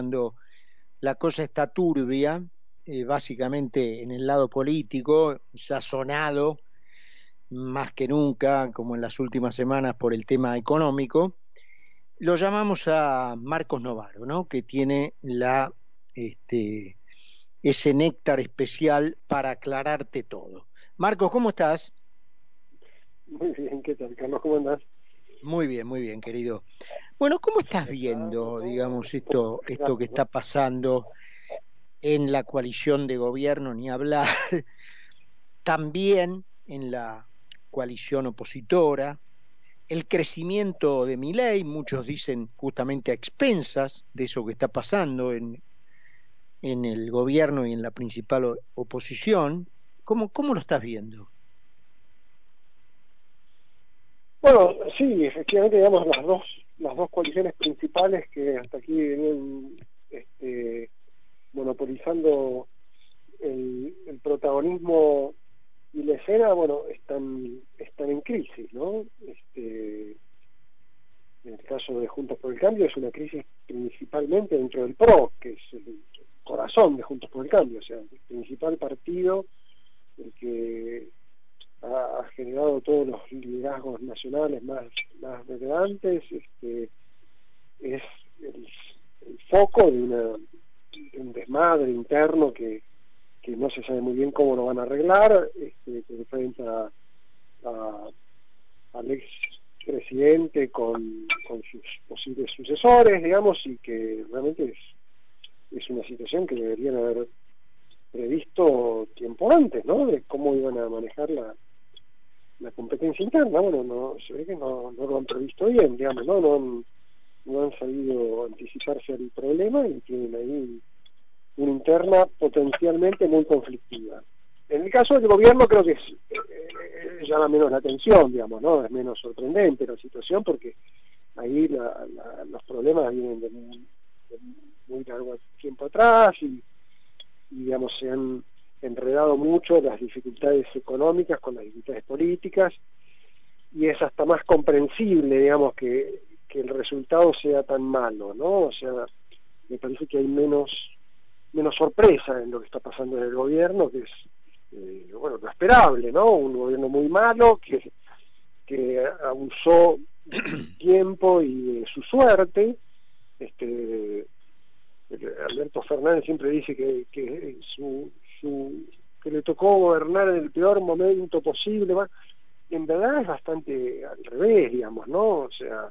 cuando la cosa está turbia, eh, básicamente en el lado político, sazonado más que nunca, como en las últimas semanas, por el tema económico, lo llamamos a Marcos Novaro, ¿no? que tiene la, este, ese néctar especial para aclararte todo. Marcos, ¿cómo estás? Muy bien, ¿qué tal, Carlos? ¿Cómo andás? Muy bien, muy bien, querido. Bueno, ¿cómo estás viendo, digamos, esto, esto que está pasando en la coalición de gobierno, ni hablar, también en la coalición opositora, el crecimiento de mi ley, muchos dicen justamente a expensas de eso que está pasando en, en el gobierno y en la principal oposición. ¿Cómo, cómo lo estás viendo? Bueno, sí, efectivamente, digamos, las dos, las dos coaliciones principales que hasta aquí venían este, monopolizando el, protagonismo y la escena, bueno, están, están en crisis, ¿no? Este, en el caso de Juntos por el Cambio es una crisis principalmente dentro del PRO, que es el corazón de Juntos por el Cambio, o sea, el principal partido, el que ha, generado todos los liderazgos nacionales más, más relevantes, este, es el, foco de, una, un desmadre interno que que no se sabe muy bien cómo lo van a arreglar, este, que enfrenta a, al ex presidente con, con, sus posibles sucesores, digamos, y que realmente es, es una situación que deberían haber previsto tiempo antes, ¿no? De cómo iban a manejar la, la competencia interna. Bueno, no, se ve que no, lo han previsto bien, digamos, ¿no? No han, no han sabido anticiparse al problema y tienen ahí una interna potencialmente muy conflictiva. En el caso del gobierno creo que eh, llama menos la atención, digamos, ¿no? Es menos sorprendente la situación porque ahí los problemas vienen de muy, largo tiempo atrás y, digamos, se han mucho las dificultades económicas con las dificultades políticas y es hasta más comprensible, digamos, que, que el resultado sea tan malo, ¿no? O sea, me parece que hay menos menos sorpresa en lo que está pasando en el gobierno, que es, eh, bueno, lo esperable, ¿no? Un gobierno muy malo que, que abusó tiempo y de su suerte. Este, Alberto Fernández siempre dice que, que, su, que le tocó gobernar en el peor momento posible. En verdad es bastante al revés, digamos, ¿no? O sea,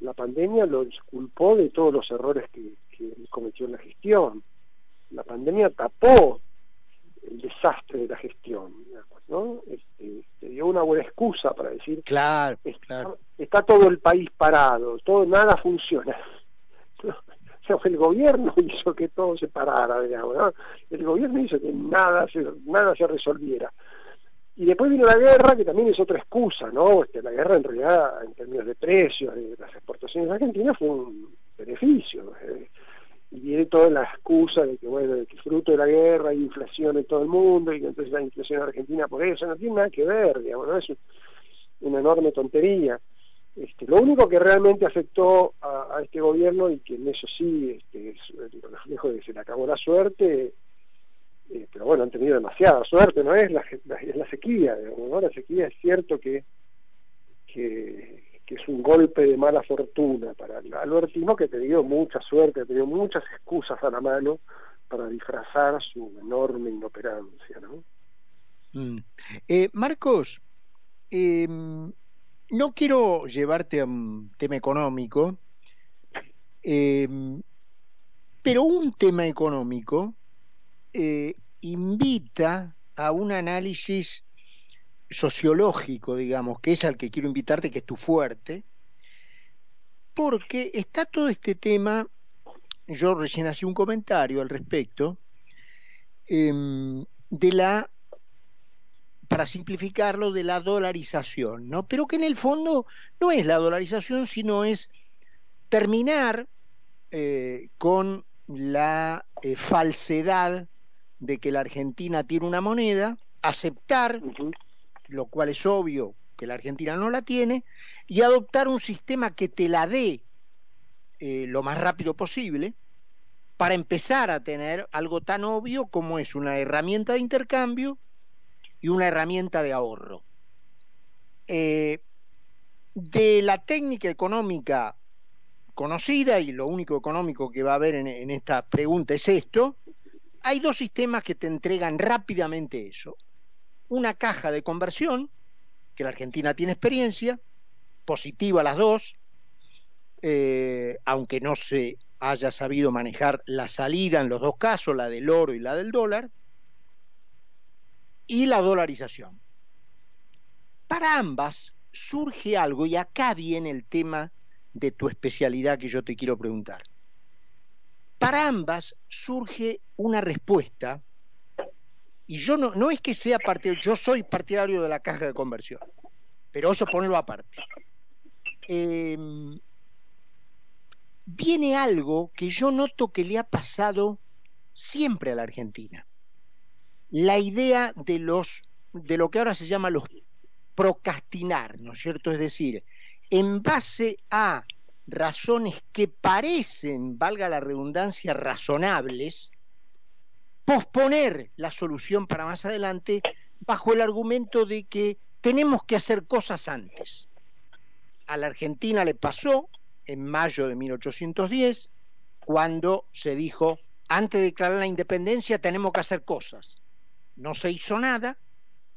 la pandemia lo disculpó de todos los errores que, que cometió en la gestión la pandemia tapó el desastre de la gestión, ¿no? Este, dio una buena excusa para decir, claro, está, todo el país parado, todo nada funciona. Sea, el gobierno hizo que todo se parara, digamos. El gobierno hizo que nada se, nada se resolviera. Y después vino la guerra, que también es otra excusa, ¿no? Este, la guerra en realidad, en términos de precios, de las exportaciones de Argentina, fue un beneficio. Eh, y viene toda la excusa de que, bueno, de que fruto de la guerra hay inflación en todo el mundo y que entonces la inflación en Argentina por eso no tiene nada que ver, digamos. Es una enorme tontería. Este, lo único que realmente afectó a, este gobierno y que en eso sí este, de que se le acabó la suerte, eh, pero bueno, han tenido demasiada suerte, ¿no? Es la, es la sequía, digamos, ¿no? La sequía es cierto que, que es un golpe de mala fortuna para el albertismo que te dio mucha suerte, te dio muchas excusas a la mano para disfrazar su enorme inoperancia. ¿no? Mm. Eh, Marcos, em, no quiero llevarte a un tema económico, em, pero un tema económico eh, invita a un análisis sociológico, digamos, que es al que quiero invitarte, que es tu fuerte, porque está todo este tema, yo recién hacía un comentario al respecto, em, de la, para simplificarlo, de la dolarización, ¿no? Pero que en el fondo no es la dolarización, sino es terminar eh, con la eh, falsedad de que la Argentina tiene una moneda, aceptar lo cual es obvio que la Argentina no la tiene, y adoptar un sistema que te la dé eh, lo más rápido posible, para empezar a tener algo tan obvio como es una herramienta de intercambio y una herramienta de ahorro. Eh, de la técnica económica conocida, y lo único económico que va a haber en, esta pregunta es esto, hay dos sistemas que te entregan rápidamente eso. Una caja de conversión, que la Argentina tiene experiencia, positiva las dos, eh, aunque no se haya sabido manejar la salida en los dos casos, la del oro y la del dólar, y la dolarización. Para ambas surge algo, y acá viene el tema de tu especialidad que yo te quiero preguntar. Para ambas surge una respuesta, y yo no, no es que sea partidario, yo soy partidario de la caja de conversión, pero eso ponerlo aparte. Em, viene algo que yo noto que le ha pasado siempre a la Argentina. La idea de los de lo que ahora se llama los procrastinar, ¿no es cierto? Es decir, en base a razones que parecen, valga la redundancia, razonables, posponer la solución para más adelante bajo el argumento de que tenemos que hacer cosas antes. A la Argentina le pasó en mayo de 1810, cuando se dijo, antes de declarar la independencia tenemos que hacer cosas. No se hizo nada,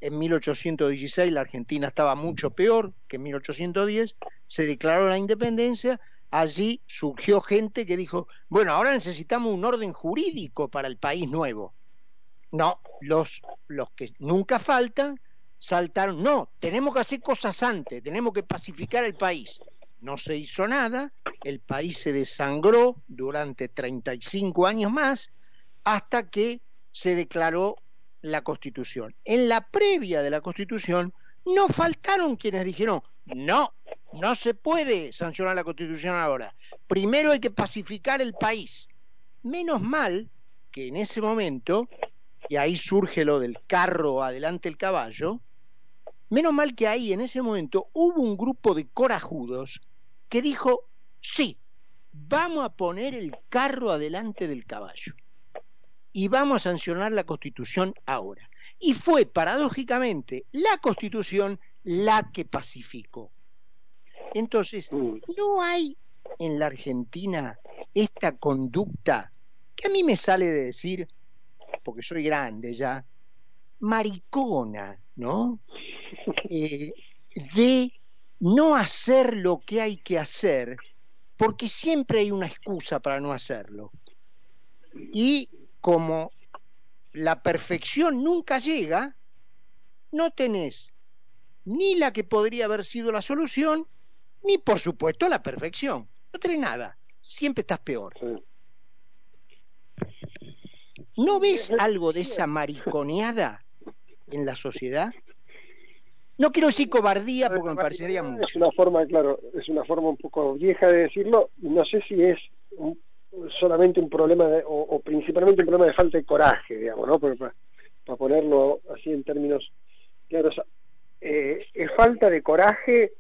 en 1816 la Argentina estaba mucho peor que en 1810, se declaró la independencia, allí surgió gente que dijo, bueno, ahora necesitamos un orden jurídico para el país nuevo. No, los, los que nunca faltan saltaron, no, tenemos que hacer cosas antes, tenemos que pacificar el país no se hizo nada, el país se desangró durante 35 años más hasta que se declaró la Constitución. En la previa de la Constitución no faltaron quienes dijeron, no, no se puede sancionar la Constitución ahora. Primero hay que pacificar el país. Menos mal que en ese momento, y ahí surge lo del carro adelante el caballo, menos mal que ahí en ese momento hubo un grupo de corajudos que dijo, sí, vamos a poner el carro adelante del caballo y vamos a sancionar la constitución ahora. Y fue paradójicamente la constitución la que pacificó. Entonces, mm. no hay en la Argentina esta conducta que a mí me sale de decir, porque soy grande ya, maricona, ¿no? Eh, de no hacer lo que hay que hacer, porque siempre hay una excusa para no hacerlo. Y como la perfección nunca llega, no tenés ni la que podría haber sido la solución, ni por supuesto la perfección. No tenés nada, siempre estás peor. ¿No ves algo de esa mariconeada en la sociedad? No quiero decir cobardía porque me parecería mucho. Es una forma, claro, es una forma un poco vieja de decirlo. No sé si es solamente un problema o, principalmente un problema de falta de coraje, digamos, ¿no? Para, ponerlo así en términos claros. Eh, ¿Es falta de coraje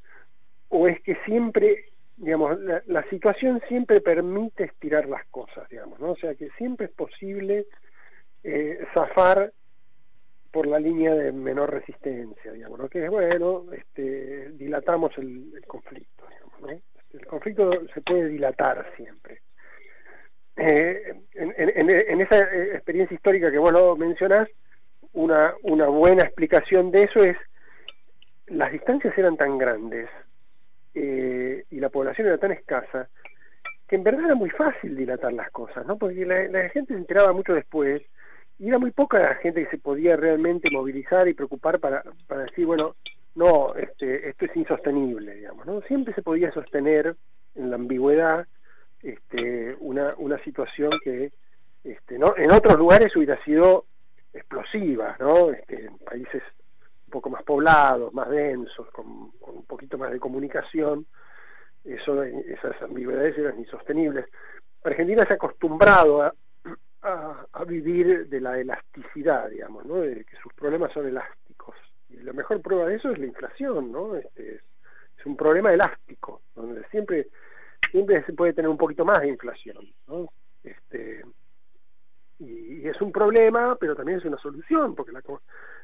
o es que siempre, digamos, la, situación siempre permite estirar las cosas, digamos, ¿no? O sea, que siempre es posible eh, zafar por la línea de menor resistencia, digamos, ¿no? que es bueno, este, dilatamos el, conflicto, digamos, ¿no? el conflicto se puede dilatar siempre. Eh, en, esa eh, experiencia histórica que vos lo mencionás, una, buena explicación de eso es las distancias eran tan grandes eh, y la población era tan escasa que en verdad era muy fácil dilatar las cosas, ¿no? Porque la, gente se enteraba mucho después y era muy poca la gente que se podía realmente movilizar y preocupar para, para decir, bueno, no, este, esto es insostenible, digamos, ¿no? Siempre se podía sostener en la ambigüedad este, una, una situación que este, en otros lugares hubiera sido explosiva, ¿no? Este, en países un poco más poblados, más densos, con, un poquito más de comunicación, eso, esas ambigüedades eran insostenibles. Argentina se ha acostumbrado a, a, vivir de la elasticidad, digamos, ¿no? de que sus problemas son elásticos. Y la mejor prueba de eso es la inflación, ¿no? Este, es, un problema elástico, donde siempre, siempre se puede tener un poquito más de inflación, ¿no? Este, es un problema, pero también es una solución, porque la,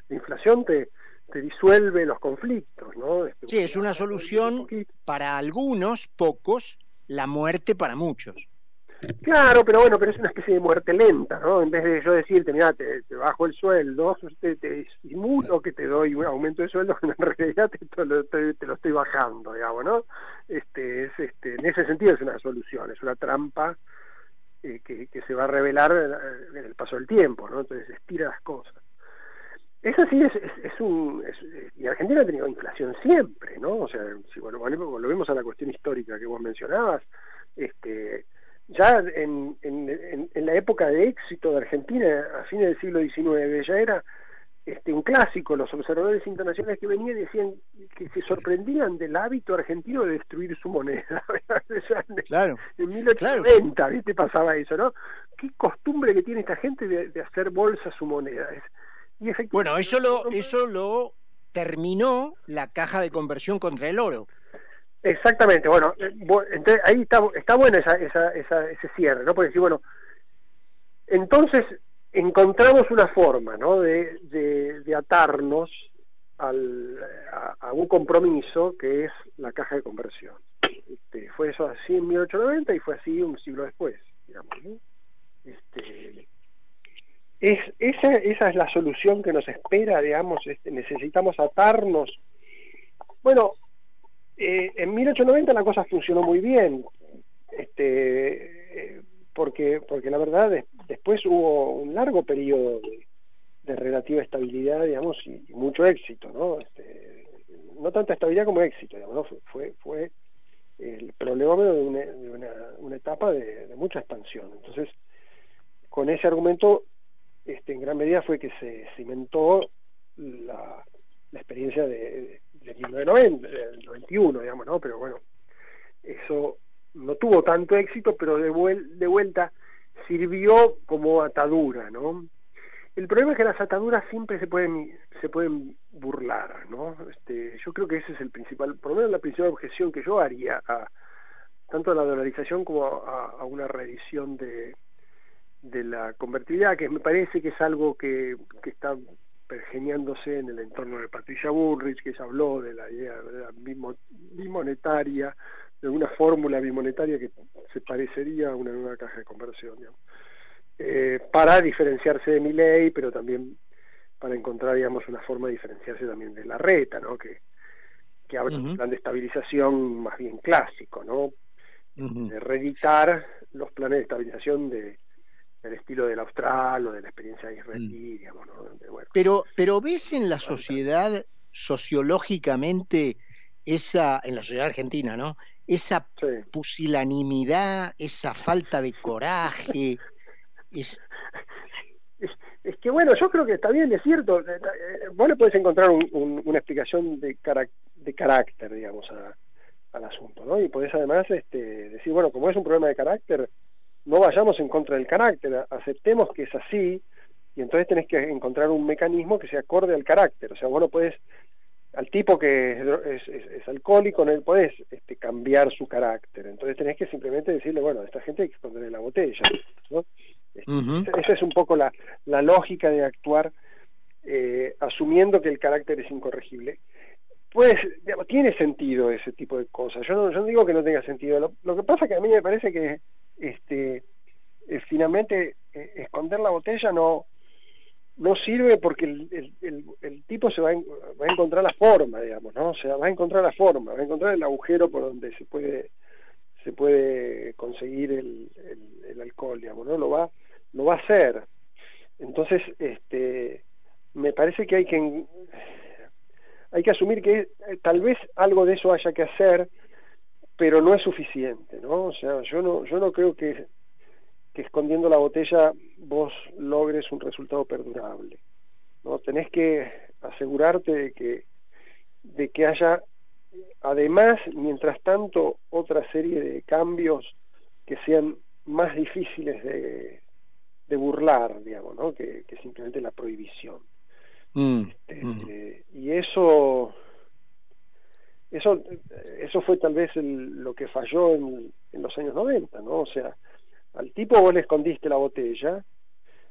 inflación te, te disuelve los conflictos, ¿no? Este, sí, es una solución para algunos, pocos, la muerte para muchos. Claro, pero bueno, pero es una especie de muerte lenta, ¿no? En vez de yo decirte, mira, te, bajo el sueldo, te, te que te doy un aumento de sueldo, en realidad te, lo, estoy bajando, digamos, ¿no? Este, es, este, en ese sentido es una solución, es una trampa eh, que, se va a revelar en el paso del tiempo, ¿no? Entonces estira las cosas. Eso sí es, es, un... y Argentina ha tenido inflación siempre, ¿no? O sea, si bueno, volvemos a la cuestión histórica que vos mencionabas, este ya en, en, en, la época de éxito de Argentina, a fines del siglo XIX, ya era este, un clásico, los observadores internacionales que venían decían que se sorprendían del hábito argentino de destruir su moneda. claro, en 1890, ¿viste? Pasaba eso, ¿no? Qué costumbre que tiene esta gente de, hacer bolsa su moneda. y bueno, eso lo, eso lo terminó la caja de conversión contra el oro. Exactamente, bueno, eh, ahí está, bueno ese cierre, ¿no? Porque decir, bueno, entonces encontramos una forma, ¿no? De, atarnos a, un compromiso que es la caja de conversión. Este, fue eso así en 1890 y fue así un siglo después, digamos. Este, es, esa, esa es la solución que nos espera, digamos, este, necesitamos atarnos. Bueno, eh, en 1890 la cosa funcionó muy bien, este, eh, porque, porque la verdad después hubo un largo periodo de, relativa estabilidad, digamos, y, mucho éxito, ¿no? Este, no tanta estabilidad como éxito, digamos, fue, fue el problema de, una, una, etapa de, mucha expansión. Entonces, con ese argumento, este, en gran medida fue que se cimentó la, la experiencia de, de 1990, del 91, digamos, ¿no? Pero bueno, eso no tuvo tanto éxito, pero de, de vuelta sirvió como atadura, ¿no? El problema es que las ataduras siempre se pueden se pueden burlar, ¿no? Este, yo creo que ese es el principal, por lo menos la principal objeción que yo haría a tanto a la dolarización como a, una reedición de, de la convertibilidad, que me parece que es algo que, que está pergeniándose en el entorno de Patricia Bullrich, que se habló de la idea de la bimonetaria, de una fórmula bimonetaria que se parecería a una nueva caja de conversión, eh, para diferenciarse de mi ley, pero también para encontrar, digamos, una forma de diferenciarse también de la reta, ¿no? Que, que abre un plan de estabilización más bien clásico, ¿no? De reeditar los planes de estabilización de, el estilo del austral o de la experiencia israelí, mm. digamos, pero, pero ves en la sociedad sociológicamente esa, en la sociedad argentina, ¿no? Esa pusilanimidad, esa falta de coraje. es... es... que bueno, yo creo que está bien, es cierto. Eh, eh, vos le podés encontrar una explicación de, de carácter, digamos, al asunto, ¿no? Y podés además este, decir, bueno, como es un problema de carácter, no vayamos en contra del carácter, aceptemos que es así, y entonces tenés que encontrar un mecanismo que se acorde al carácter. O sea, vos no podés, al tipo que es, alcohólico, no podés este, cambiar su carácter. Entonces tenés que simplemente decirle, bueno, a esta gente hay que esconderle la botella. ¿no? Este, esa es un poco la, lógica de actuar eh, asumiendo que el carácter es incorregible. Pues, tiene sentido ese tipo de cosas. Yo no, yo no digo que no tenga sentido. Lo, que pasa que a mí me parece que este, eh, finalmente eh, esconder la botella no, no sirve porque el, el, el, tipo se va a, va a, encontrar la forma, digamos, ¿no? O sea, va a encontrar la forma, va a encontrar el agujero por donde se puede se puede conseguir el, el, alcohol, digamos, ¿no? Lo va, lo va a hacer. Entonces, este, me parece que hay que hay que asumir que eh, tal vez algo de eso haya que hacer, pero no es suficiente, ¿no? O sea, yo no, yo no creo que, escondiendo la botella vos logres un resultado perdurable, ¿no? Tenés que asegurarte de que, de que haya, además, mientras tanto, otra serie de cambios que sean más difíciles de, de burlar, digamos, ¿no? Que, que simplemente la prohibición. Mm, este, mm. y eso eso, eso fue tal vez lo que falló en, los años 90, ¿no? O sea, al tipo vos le escondiste la botella,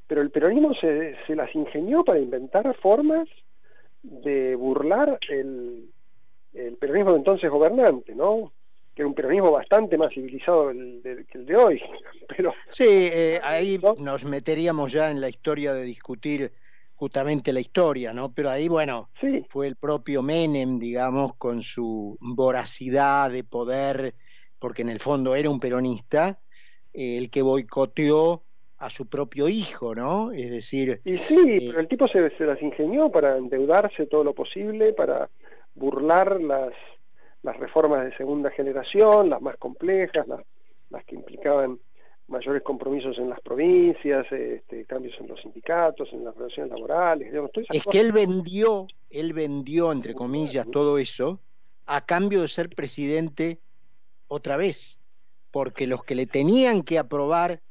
pero el peronismo se, se las ingenió para inventar formas de burlar el, el peronismo entonces gobernante, ¿no? que era un peronismo bastante más civilizado que el de hoy. Pero, sí, eh, ahí nos meteríamos ya en la historia de discutir justamente la historia, ¿no? Pero ahí, bueno, fue el propio Menem, digamos, con su voracidad de poder, porque en el fondo era un peronista, eh, el que boicoteó a su propio hijo, ¿no? Es decir... Y sí, eh, pero el tipo se, se las ingenió para endeudarse todo lo posible, para burlar las las reformas de segunda generación, las más complejas, las, las que implicaban mayores compromisos en las provincias, este, cambios en los sindicatos, en las relaciones laborales. es que él vendió, él vendió, entre comillas, todo eso a cambio de ser presidente otra vez, porque los que le tenían que aprobar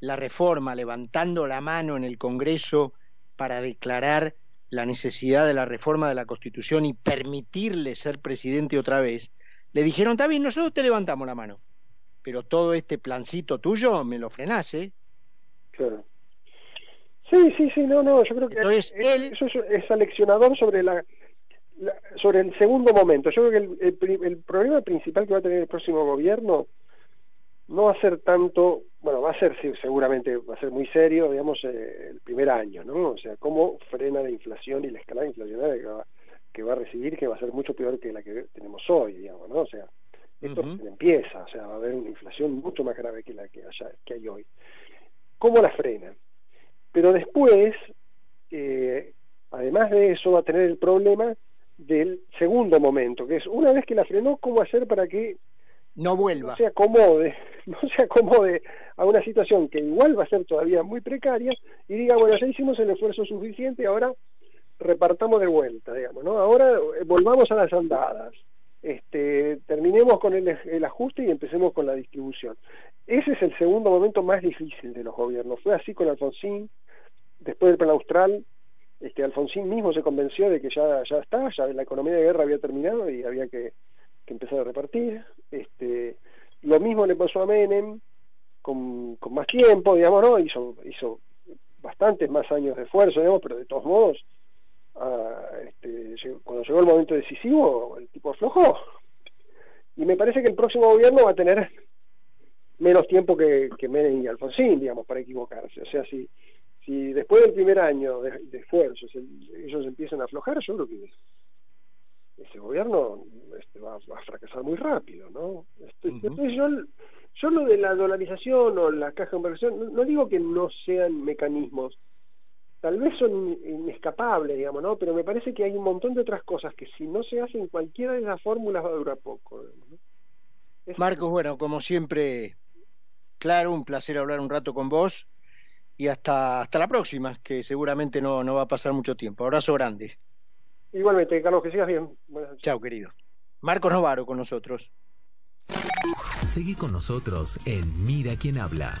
la reforma levantando la mano en el Congreso para declarar la necesidad de la reforma de la Constitución y permitirle ser presidente otra vez, le dijeron, está bien, nosotros te levantamos la mano, pero todo este plancito tuyo me lo frenás, ¿eh? Claro. Sí, sí, sí, no, no, yo creo que Entonces, él... eso es, aleccionador sobre la, sobre el segundo momento. Yo creo que el, el problema principal que va a tener el próximo gobierno no va a ser tanto, bueno, va a ser seguramente, va a ser muy serio, digamos, eh, el primer año, ¿no? O sea, cómo frena la inflación y la escalada inflacionaria que va, que va a recibir, que va a ser mucho peor que la que tenemos hoy, digamos, ¿no? O sea, esto empieza, o sea, va a haber una inflación mucho más grave que la que, haya, que hay hoy. ¿Cómo la frena? Pero después, eh, además de eso, va a tener el problema del segundo momento, que es una vez que la frenó, ¿cómo hacer para que no vuelva. No se acomode, no se acomode a una situación que igual va a ser todavía muy precaria y diga, bueno, ya hicimos el esfuerzo suficiente, ahora repartamos de vuelta, digamos, ¿no? Ahora eh, volvamos a las andadas. Este, terminemos con el, ajuste y empecemos con la distribución. Ese es el segundo momento más difícil de los gobiernos. Fue así con Alfonsín, después del plan austral, este, Alfonsín mismo se convenció de que ya, ya está, ya la economía de guerra había terminado y había que empezó a repartir. Este, lo mismo le pasó a Menem, con, con más tiempo, digamos, ¿no? Hizo, hizo bastantes más años de esfuerzo, digamos, pero de todos modos, este, cuando llegó el momento decisivo, el tipo aflojó. Y me parece que el próximo gobierno va a tener menos tiempo que, que Menem y Alfonsín, digamos, para equivocarse. O sea, si, si después del primer año de, de esfuerzo ellos empiezan a aflojar, yo creo que ese gobierno este, va, a fracasar muy rápido, ¿no? Este, entonces yo, yo lo de la dolarización o la caja de inversión, no, digo que no sean mecanismos, tal vez son inescapables, digamos, ¿no? Pero me parece que hay un montón de otras cosas que si no se hacen cualquiera de esas fórmulas va a durar poco. Marcos, bueno, como siempre, claro, un placer hablar un rato con vos y hasta, hasta la próxima, que seguramente no, no va a pasar mucho tiempo. Abrazo grande. Igualmente, Carlos, que sigas bien. Chao, querido. Marcos Novaro con nosotros. Seguí con nosotros en Mira quién habla.